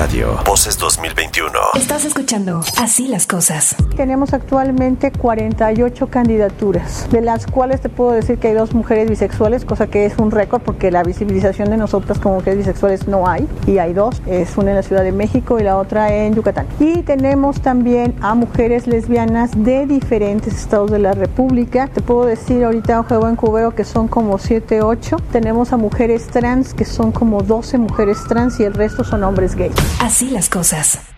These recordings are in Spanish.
Radio. Voces 2021. Estás escuchando Así las cosas. Tenemos actualmente 48 candidaturas, de las cuales te puedo decir que hay dos mujeres bisexuales, cosa que es un récord porque la visibilización de nosotras como mujeres bisexuales no hay. Y hay dos, es una en la Ciudad de México y la otra en Yucatán. Y tenemos también a mujeres lesbianas de diferentes estados de la República. Te puedo decir ahorita, juego en cubeo, que son como 7, 8. Tenemos a mujeres trans, que son como 12 mujeres trans y el resto son hombres gays. Así las cosas.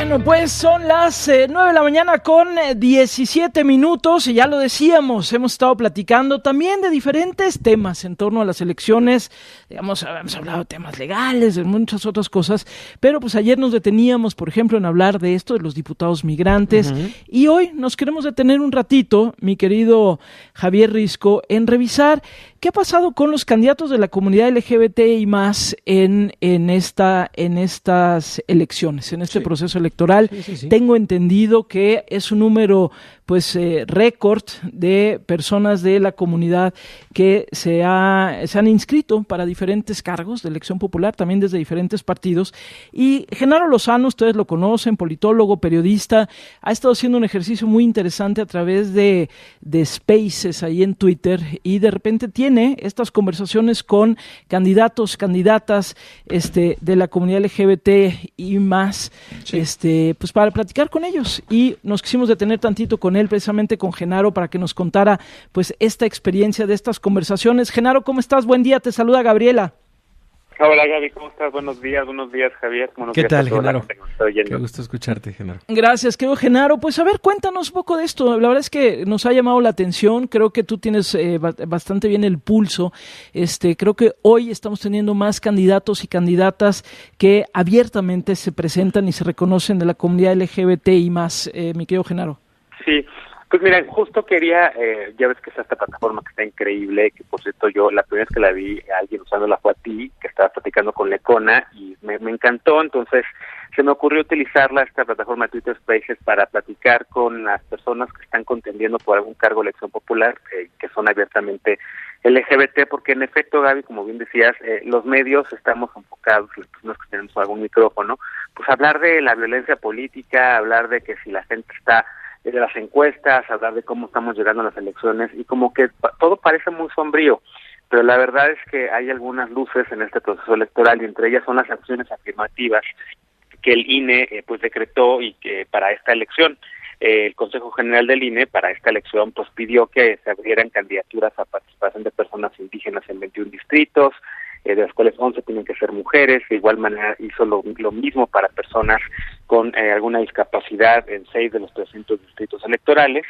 Bueno, pues son las eh, 9 de la mañana con 17 minutos y ya lo decíamos, hemos estado platicando también de diferentes temas en torno a las elecciones, digamos, hemos hablado de temas legales, de muchas otras cosas, pero pues ayer nos deteníamos, por ejemplo, en hablar de esto, de los diputados migrantes, y hoy nos queremos detener un ratito, mi querido Javier Risco, en revisar qué ha pasado con los candidatos de la comunidad LGBT y más en, en, esta, en estas elecciones, en este proceso electoral. Sí, sí, sí. Tengo entendido que es un número pues eh, récord de personas de la comunidad que se, ha, se han inscrito para diferentes cargos de elección popular, también desde diferentes partidos. Y Genaro Lozano, ustedes lo conocen, politólogo, periodista, ha estado haciendo un ejercicio muy interesante a través de, de spaces ahí en Twitter y de repente tiene estas conversaciones con candidatos, candidatas este, de la comunidad LGBT y más, este, pues para platicar con ellos. Y nos quisimos detener tantito con él, precisamente con Genaro, para que nos contara pues esta experiencia de estas conversaciones. Genaro, ¿cómo estás? Buen día, te saluda Gabriela. Hola Gaby, ¿cómo estás? Buenos días, buenos días Javier. Buenos ¿Qué días tal, Genaro? Qué gusto escucharte, Genaro. Gracias, querido Genaro. Pues a ver, cuéntanos un poco de esto. La verdad es que nos ha llamado la atención. Creo que tú tienes eh, ba- bastante bien el pulso. Este, creo que hoy estamos teniendo más candidatos y candidatas que abiertamente se presentan y se reconocen de la comunidad LGBT y más, eh, mi querido Genaro. Sí, pues mira, justo quería, eh, ya ves que está esta plataforma que está increíble, que por cierto yo la primera vez que la vi, alguien usándola fue a ti, que estaba platicando con Lecona y me, encantó, entonces se me ocurrió utilizarla, esta plataforma Twitter Spaces, para platicar con las personas que están contendiendo por algún cargo de elección popular, eh, que son abiertamente LGBT, porque en efecto, Gaby, como bien decías, eh, los medios estamos enfocados, las personas que tenemos algún micrófono, pues hablar de la violencia política, hablar de que si la gente está de las encuestas, hablar de cómo estamos llegando a las elecciones y como que todo parece muy sombrío, pero la verdad es que hay algunas luces en este proceso electoral y entre ellas son las acciones afirmativas que el INE eh, pues decretó y que para esta elección. Eh, el Consejo General del INE para esta elección pues pidió que se abrieran candidaturas a participación de personas indígenas en 21 distritos, eh, de las cuales 11 tienen que ser mujeres, de igual manera hizo lo, lo mismo para personas con eh, alguna discapacidad en seis de los 300 distritos electorales.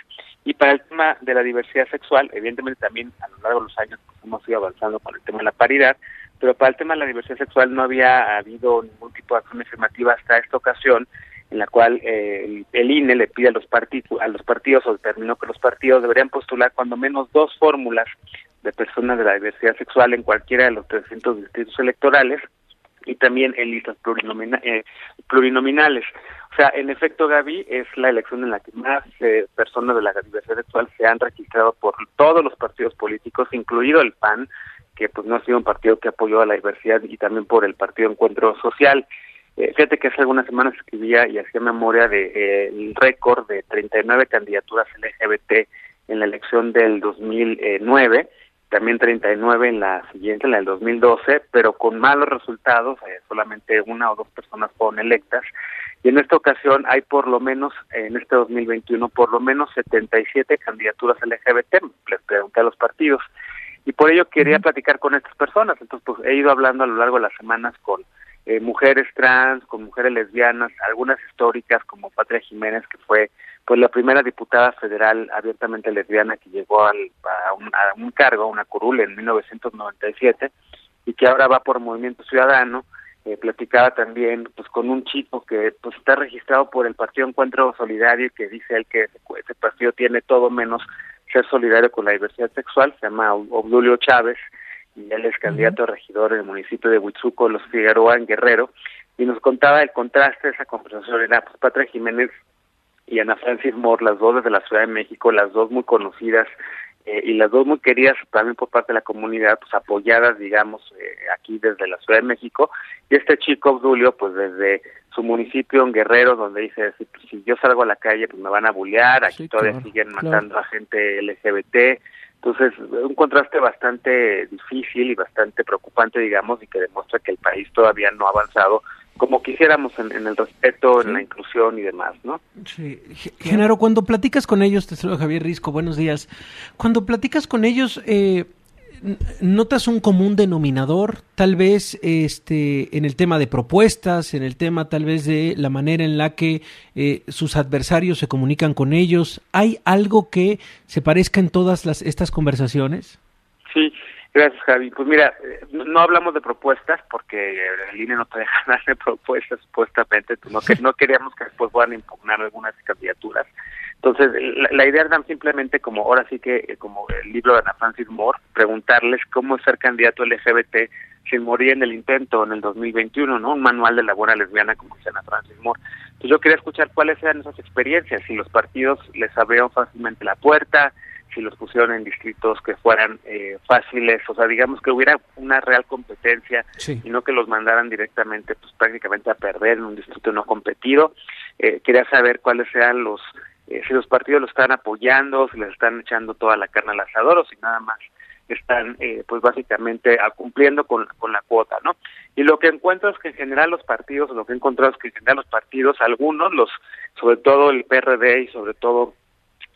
Y para el tema de la diversidad sexual, evidentemente también a lo largo de los años pues, hemos ido avanzando con el tema de la paridad, pero para el tema de la diversidad sexual no había habido ningún tipo de acción afirmativa hasta esta ocasión, en la cual eh, el, INE le pide a los, a los partidos o determinó que los partidos deberían postular cuando menos dos fórmulas de personas de la diversidad sexual en cualquiera de los 300 distritos electorales y también en listas eh, plurinominales. O sea, en efecto, Gaby, es la elección en la que más eh, personas de la diversidad sexual se han registrado por todos los partidos políticos, incluido el PAN, que pues no ha sido un partido que apoyó a la diversidad, y también por el Partido Encuentro Social. Eh, fíjate que hace algunas semanas escribía y hacía memoria de eh, récord de 39 candidaturas LGBT en la elección del 2009, también 39 en la siguiente, en la del 2012, pero con malos resultados, eh, solamente una o dos personas fueron electas. Y en esta ocasión hay por lo menos, en este 2021, por lo menos 77 candidaturas LGBT, les pregunté a los partidos. Y por ello quería platicar con estas personas. Entonces, pues he ido hablando a lo largo de las semanas con eh, mujeres trans, con mujeres lesbianas, algunas históricas como Patria Jiménez, que fue pues la primera diputada federal abiertamente lesbiana que llegó al, a, un, a un cargo, a una curul en 1997 y que ahora va por Movimiento Ciudadano. Eh, platicaba también pues con un chico que pues está registrado por el Partido Encuentro Solidario que dice él que ese, ese partido tiene todo menos ser solidario con la diversidad sexual, se llama Obdulio Chávez y él es candidato a regidor en el municipio de Huitzuco, Los Figueroa, en Guerrero, y nos contaba el contraste de esa conversación. Era pues, Patria Jiménez y Ana Francis Moore, las dos desde la Ciudad de México, las dos muy conocidas eh, y las dos muy queridas también por parte de la comunidad, pues apoyadas, digamos, eh, aquí desde la Ciudad de México, y este chico Obdulio, pues desde su municipio en Guerrero, donde dice, si, pues, si yo salgo a la calle, pues me van a bullear, aquí todavía siguen matando a gente LGBT, entonces, un contraste bastante difícil y bastante preocupante, digamos, y que demuestra que el país todavía no ha avanzado como quisiéramos en, el respeto, en la inclusión y demás, ¿no? Sí. Genaro, cuando platicas con ellos, te saludo Javier Risco, buenos días. Cuando platicas con ellos, eh, ¿notas un común denominador? Tal vez este, en el tema de propuestas, en el tema tal vez de la manera en la que eh, sus adversarios se comunican con ellos. ¿Hay algo que se parezca en todas las, estas conversaciones? Sí, Gracias, Javi. Pues mira, eh, no hablamos de propuestas porque el INE no te deja hacer propuestas, supuestamente. Pues no, que, no queríamos que después puedan impugnar algunas candidaturas. Entonces, la, idea era simplemente, como ahora sí que, eh, como el libro de Ana Francis Moore, preguntarles cómo ser candidato LGBT sin morir en el intento en el 2021, ¿no? Un manual de la buena lesbiana, como dice Ana Francis Moore. Entonces, yo quería escuchar cuáles eran esas experiencias, si los partidos les abrieron fácilmente la puerta, si los pusieron en distritos que fueran eh, fáciles, o sea, digamos que hubiera una real competencia y no que los mandaran directamente, pues prácticamente a perder en un distrito no competido. Eh, quería saber cuáles sean los, eh, si los partidos lo están apoyando, si les están echando toda la carne al asador o si nada más están pues básicamente cumpliendo con, con la cuota, ¿no? Y lo que encuentro es que en general los partidos, lo que he encontrado es que en general los partidos, algunos, los sobre todo el PRD y sobre todo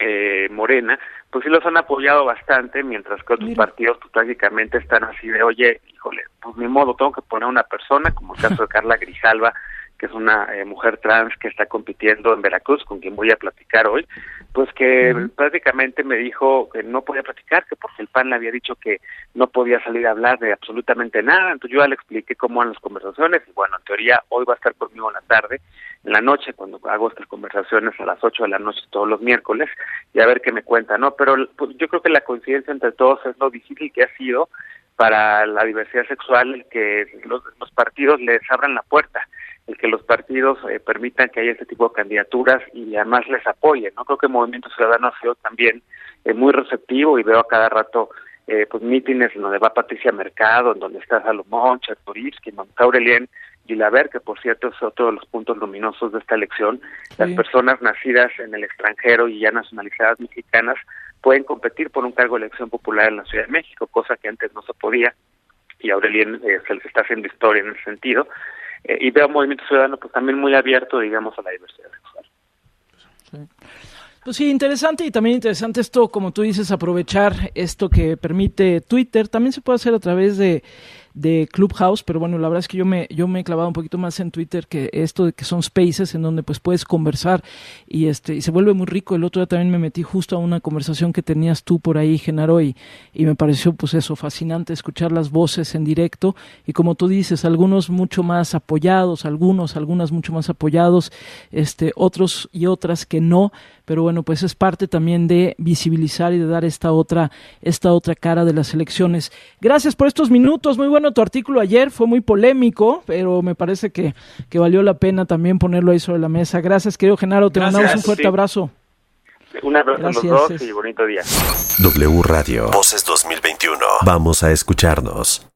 eh, Morena, pues sí los han apoyado bastante, mientras que otros partidos pues prácticamente están así de, oye, híjole, pues ni modo, tengo que poner una persona, como el caso de Carla Grijalva, que es una eh, mujer trans que está compitiendo en Veracruz, con quien voy a platicar hoy, pues que prácticamente me dijo que no podía platicar, que porque el PAN le había dicho que no podía salir a hablar de absolutamente nada, entonces yo ya le expliqué cómo van las conversaciones, y bueno, en teoría hoy va a estar conmigo en la tarde, en la noche, cuando hago estas conversaciones a las 8 de la noche todos los miércoles, y a ver qué me cuenta, ¿no? Pero pues, yo creo que la coincidencia entre todos es lo difícil que ha sido para la diversidad sexual que los, los partidos les abran la puerta el que los partidos eh, permitan que haya este tipo de candidaturas y además les apoyen. No creo que el Movimiento Ciudadano ha sido también eh, muy receptivo y veo a cada rato eh, pues mítines en donde va Patricia Mercado, en donde está Salomón, Chertorivsky, en donde está Aurelien Gilaber, que por cierto es otro de los puntos luminosos de esta elección. Las personas nacidas en el extranjero y ya nacionalizadas mexicanas pueden competir por un cargo de elección popular en la Ciudad de México, cosa que antes no se podía y Aurelien se les está haciendo historia en ese sentido. Eh, y veo un movimiento ciudadano pues también muy abierto, digamos, a la diversidad sexual. Pues sí, interesante y también interesante esto, como tú dices, aprovechar esto que permite Twitter. También se puede hacer a través de de Clubhouse, pero bueno, la verdad es que yo me, yo me he clavado un poquito más en Twitter que esto de que son spaces en donde pues puedes conversar y este, y se vuelve muy rico. El otro día también me metí justo a una conversación que tenías tú por ahí, Genaro, y, y me pareció pues eso, fascinante escuchar las voces en directo y como tú dices, algunos mucho más apoyados, algunos, algunas mucho más apoyados, este, otros y otras que no, pero bueno, pues es parte también de visibilizar y de dar esta otra, esta otra cara de las elecciones. Gracias por estos minutos, muy bueno tu artículo ayer, fue muy polémico, pero me parece que, que valió la pena también ponerlo ahí sobre la mesa. Gracias, querido Genaro, te mandamos un fuerte abrazo. Un abrazo a los dos y bonito día. W Radio. Voces 2021. Vamos a escucharnos.